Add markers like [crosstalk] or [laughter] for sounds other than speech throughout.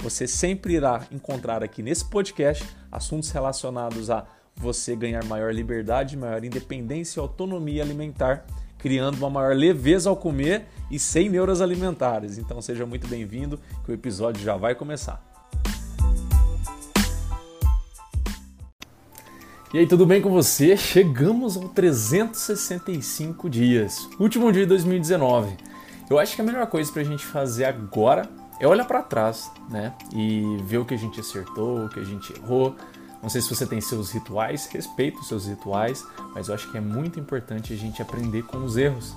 Você sempre irá encontrar aqui nesse podcast assuntos relacionados a você ganhar maior liberdade, maior independência e autonomia alimentar, criando uma maior leveza ao comer e sem neuras alimentares. Então seja muito bem-vindo, que o episódio já vai começar. E aí, tudo bem com você? Chegamos ao 365 dias, último dia de 2019. Eu acho que a melhor coisa para a gente fazer agora é olhar para trás, né? E ver o que a gente acertou, o que a gente errou. Não sei se você tem seus rituais, respeito os seus rituais, mas eu acho que é muito importante a gente aprender com os erros.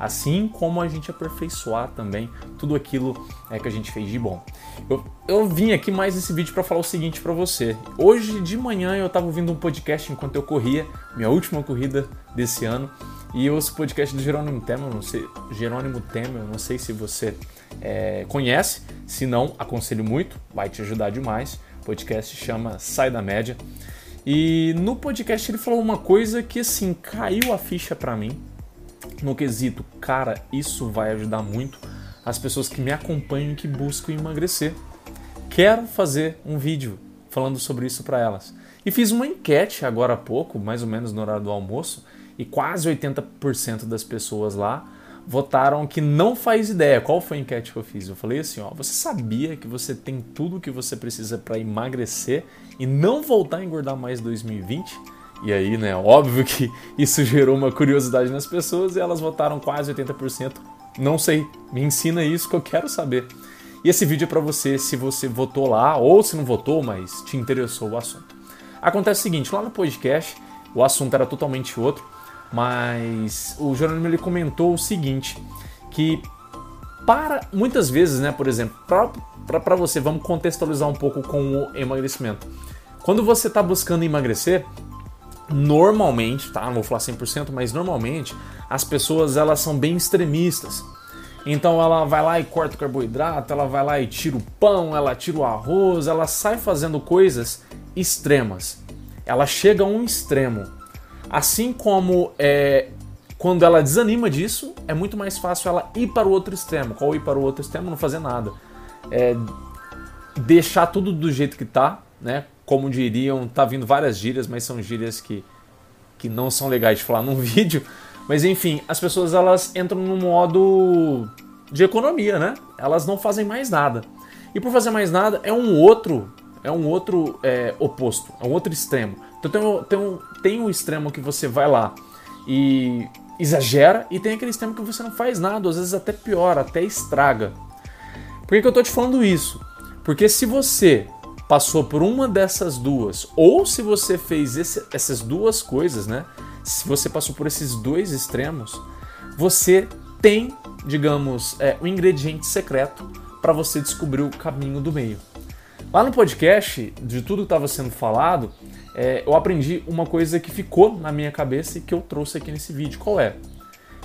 Assim como a gente aperfeiçoar também tudo aquilo é, que a gente fez de bom. Eu, eu vim aqui mais nesse vídeo para falar o seguinte para você. Hoje de manhã eu estava ouvindo um podcast enquanto eu corria, minha última corrida desse ano, e eu ouço o podcast do Jerônimo Temer, não sei, Jerônimo Temer, não sei se você é, conhece, se não, aconselho muito, vai te ajudar demais. O podcast chama Sai da Média. E no podcast ele falou uma coisa que assim caiu a ficha para mim no quesito, cara, isso vai ajudar muito as pessoas que me acompanham e que buscam emagrecer. Quero fazer um vídeo falando sobre isso para elas. E fiz uma enquete agora há pouco, mais ou menos no horário do almoço, e quase 80% das pessoas lá votaram que não faz ideia. Qual foi a enquete que eu fiz? Eu falei assim, ó, você sabia que você tem tudo o que você precisa para emagrecer e não voltar a engordar mais 2020? E aí, né, óbvio que [laughs] isso gerou uma curiosidade nas pessoas e elas votaram quase 80%. Não sei, me ensina isso que eu quero saber. E esse vídeo é para você se você votou lá ou se não votou, mas te interessou o assunto. Acontece o seguinte, lá no podcast o assunto era totalmente outro mas o Jerônimo ele comentou o seguinte, que para muitas vezes, né, por exemplo, para você, vamos contextualizar um pouco com o emagrecimento. Quando você está buscando emagrecer, normalmente, tá, não vou falar 100%, mas normalmente as pessoas elas são bem extremistas. Então ela vai lá e corta o carboidrato, ela vai lá e tira o pão, ela tira o arroz, ela sai fazendo coisas extremas. Ela chega a um extremo. Assim como é, quando ela desanima disso, é muito mais fácil ela ir para o outro extremo. Qual ir para o outro extremo? Não fazer nada. É, deixar tudo do jeito que tá, né? Como diriam, tá vindo várias gírias, mas são gírias que, que não são legais de falar num [laughs] vídeo. Mas enfim, as pessoas elas entram no modo de economia, né? Elas não fazem mais nada. E por fazer mais nada é um outro, é um outro é, oposto, é um outro extremo. Então tem um, tem, um, tem um extremo que você vai lá e exagera, e tem aquele extremo que você não faz nada, às vezes até pior, até estraga. Por que, que eu tô te falando isso? Porque se você passou por uma dessas duas, ou se você fez esse, essas duas coisas, né? Se você passou por esses dois extremos, você tem, digamos, é, um ingrediente secreto para você descobrir o caminho do meio. Lá no podcast, de tudo que estava sendo falado, é, eu aprendi uma coisa que ficou na minha cabeça e que eu trouxe aqui nesse vídeo. Qual é?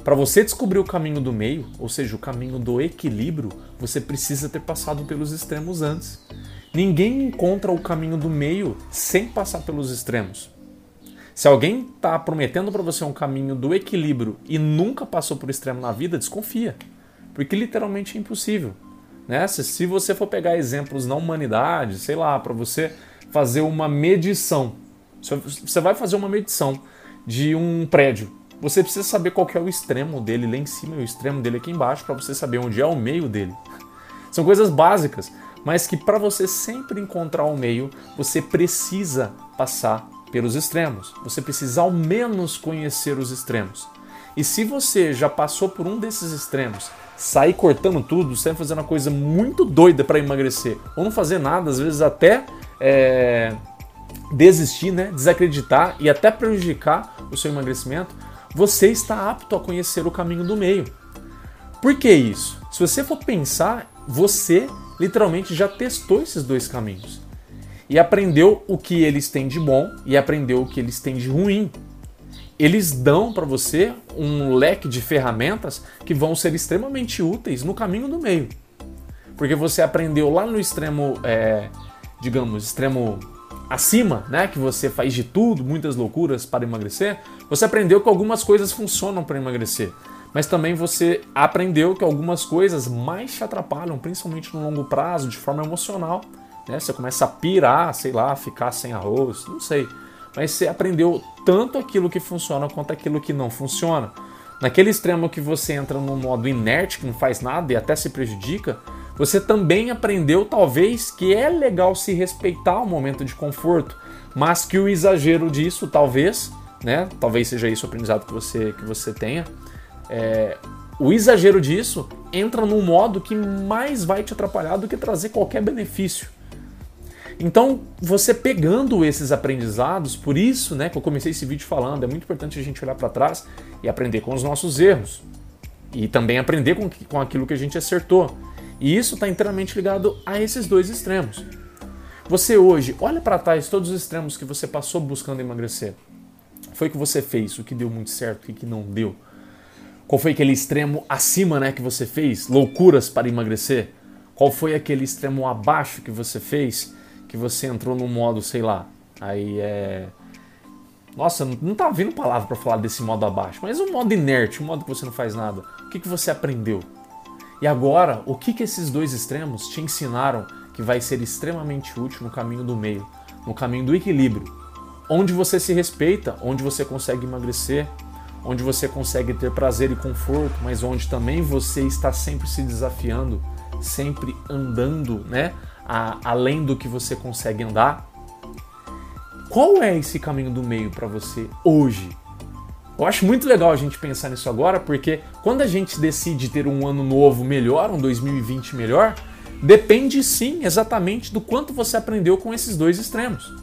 Para você descobrir o caminho do meio, ou seja, o caminho do equilíbrio, você precisa ter passado pelos extremos antes. Ninguém encontra o caminho do meio sem passar pelos extremos. Se alguém está prometendo para você um caminho do equilíbrio e nunca passou por extremo na vida, desconfia, porque literalmente é impossível. Né? Se você for pegar exemplos na humanidade, sei lá, para você fazer uma medição. Você vai fazer uma medição de um prédio. Você precisa saber qual é o extremo dele lá em cima e o extremo dele aqui embaixo para você saber onde é o meio dele. [laughs] São coisas básicas, mas que para você sempre encontrar o meio, você precisa passar pelos extremos. Você precisa ao menos conhecer os extremos. E se você já passou por um desses extremos, sair cortando tudo, sempre fazendo uma coisa muito doida para emagrecer, ou não fazer nada, às vezes até é, desistir, né, desacreditar e até prejudicar o seu emagrecimento, você está apto a conhecer o caminho do meio. Por que isso? Se você for pensar, você literalmente já testou esses dois caminhos. e aprendeu o que eles têm de bom e aprendeu o que eles têm de ruim. Eles dão para você um leque de ferramentas que vão ser extremamente úteis no caminho do meio. Porque você aprendeu lá no extremo, é, digamos, extremo acima, né, que você faz de tudo, muitas loucuras para emagrecer, você aprendeu que algumas coisas funcionam para emagrecer. Mas também você aprendeu que algumas coisas mais te atrapalham, principalmente no longo prazo, de forma emocional. Né? Você começa a pirar, sei lá, ficar sem arroz, não sei. Mas você aprendeu tanto aquilo que funciona quanto aquilo que não funciona. Naquele extremo que você entra no modo inerte, que não faz nada e até se prejudica, você também aprendeu, talvez, que é legal se respeitar o momento de conforto, mas que o exagero disso, talvez, né? Talvez seja isso o aprendizado que você, que você tenha. É, o exagero disso entra num modo que mais vai te atrapalhar do que trazer qualquer benefício. Então, você pegando esses aprendizados, por isso, né, que eu comecei esse vídeo falando, é muito importante a gente olhar para trás e aprender com os nossos erros. E também aprender com, com aquilo que a gente acertou. E isso está inteiramente ligado a esses dois extremos. Você hoje olha para trás todos os extremos que você passou buscando emagrecer. Foi o que você fez, o que deu muito certo, o que não deu. Qual foi aquele extremo acima, né, que você fez? Loucuras para emagrecer. Qual foi aquele extremo abaixo que você fez? Que você entrou no modo, sei lá. Aí é nossa, não tá vindo palavra para falar desse modo abaixo, mas o modo inerte, o modo que você não faz nada. O que, que você aprendeu? E agora, o que, que esses dois extremos te ensinaram que vai ser extremamente útil no caminho do meio, no caminho do equilíbrio? Onde você se respeita, onde você consegue emagrecer, onde você consegue ter prazer e conforto, mas onde também você está sempre se desafiando, sempre andando, né, a, além do que você consegue andar. Qual é esse caminho do meio para você hoje? Eu acho muito legal a gente pensar nisso agora, porque quando a gente decide ter um ano novo melhor, um 2020 melhor, depende sim exatamente do quanto você aprendeu com esses dois extremos.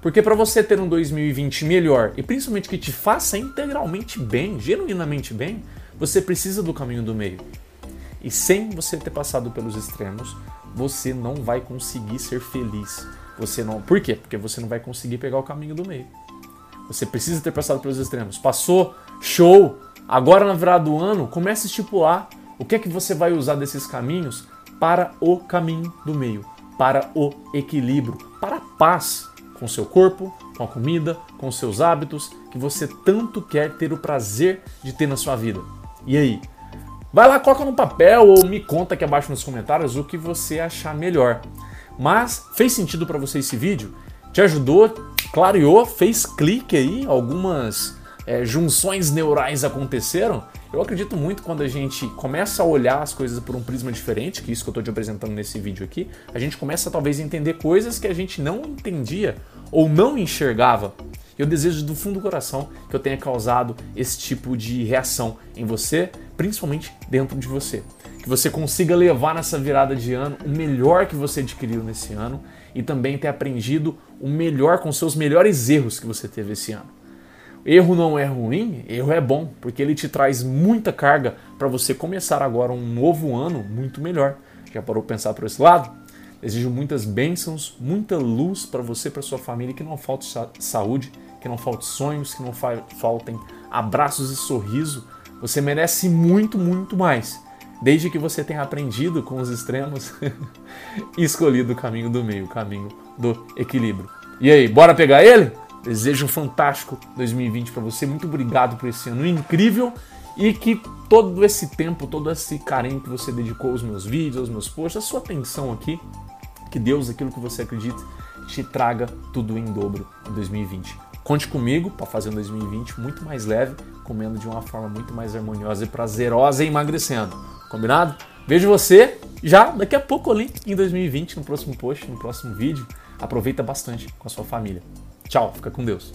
Porque para você ter um 2020 melhor e principalmente que te faça integralmente bem, genuinamente bem, você precisa do caminho do meio. E sem você ter passado pelos extremos, você não vai conseguir ser feliz. Você não. Por quê? Porque você não vai conseguir pegar o caminho do meio. Você precisa ter passado pelos extremos. Passou, show. Agora na virada do ano, comece a estipular o que é que você vai usar desses caminhos para o caminho do meio, para o equilíbrio, para a paz com seu corpo, com a comida, com seus hábitos que você tanto quer ter o prazer de ter na sua vida. E aí? Vai lá, coloca no papel ou me conta aqui abaixo nos comentários o que você achar melhor. Mas fez sentido para você esse vídeo? Te ajudou? Clareou? Fez clique aí? Algumas é, junções neurais aconteceram? Eu acredito muito quando a gente começa a olhar as coisas por um prisma diferente, que é isso que eu estou te apresentando nesse vídeo aqui, a gente começa talvez a entender coisas que a gente não entendia ou não enxergava. Eu desejo do fundo do coração que eu tenha causado esse tipo de reação em você, principalmente dentro de você. Que você consiga levar nessa virada de ano o melhor que você adquiriu nesse ano e também ter aprendido o melhor com seus melhores erros que você teve esse ano. Erro não é ruim, erro é bom, porque ele te traz muita carga para você começar agora um novo ano muito melhor. Já parou pensar por esse lado? Desejo muitas bênçãos, muita luz para você para sua família, que não falte saúde, que não falte sonhos, que não faltem abraços e sorriso. Você merece muito, muito mais, desde que você tenha aprendido com os extremos [laughs] e escolhido o caminho do meio, o caminho do equilíbrio. E aí, bora pegar ele? Desejo um fantástico 2020 para você. Muito obrigado por esse ano incrível e que todo esse tempo, todo esse carinho que você dedicou aos meus vídeos, aos meus posts, a sua atenção aqui, que Deus, aquilo que você acredita, te traga tudo em dobro em 2020. Conte comigo para fazer um 2020 muito mais leve, comendo de uma forma muito mais harmoniosa e prazerosa e emagrecendo. Combinado? Vejo você já daqui a pouco ali em 2020, no próximo post, no próximo vídeo. Aproveita bastante com a sua família. Tchau, fica com Deus.